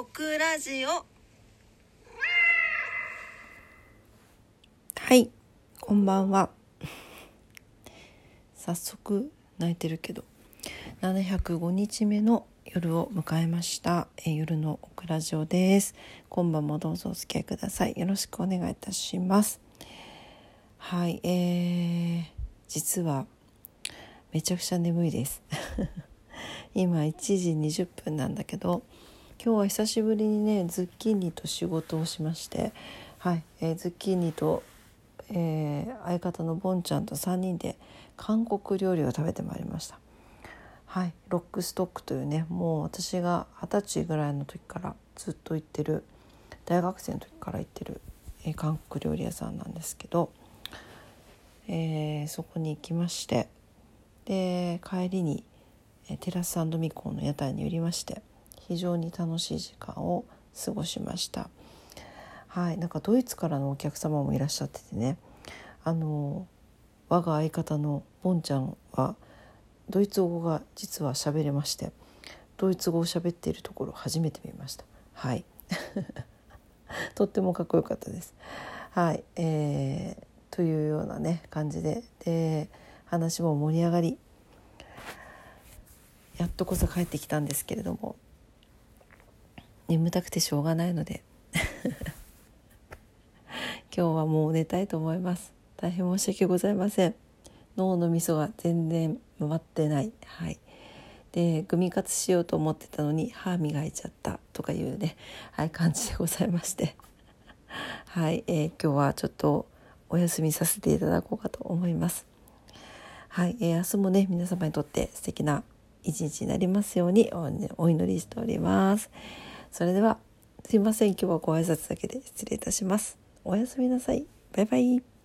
オクラジオ。はいこんばんは。早速泣いてるけど。705日目の夜を迎えました、え夜のオクラジオです。今晩もどうぞお付き合いください。よろしくお願いいたします。はいえー、実はめちゃくちゃ眠いです。今1時20分なんだけど今日は久しぶりにねズッキーニと仕事をしましてはい、えーズッキーニと、えー相方のボンちゃんと3人で韓国料理を食べてまいりました。はいロックストックというねもう私が二十歳ぐらいの時からずっと行ってる大学生の時から行ってる、えー韓国料理屋さんなんですけど、えーそこに行きましてで帰りにえーテラスミコンの屋台に寄りまして非常に楽しい時間を過ごしました。はい。なんかドイツからのお客様もいらっしゃっててね。あの我が相方のボンちゃんはドイツ語が実は喋れましてドイツ語を喋っているところ初めて見ました。はい。とってもかっこよかったです。はい。えーというようなね感じで。で話も盛り上がり。やっとこそ帰ってきたんですけれども。眠たくてしょうがないので。今日はもう寝たいと思います。大変申し訳ございません。脳の味噌が全然回ってない。はい。でグミ活しようと思ってたのに歯磨いちゃったとかいうね、はい、感じでございまして。はい、えー今日はちょっとお休みさせていただこうかと思います。はい、えー明日もね皆様にとって素敵な一日になりますようにおお祈りしております。それではすいません。今日はご挨拶だけで失礼いたします。おやすみなさい。バイバイ。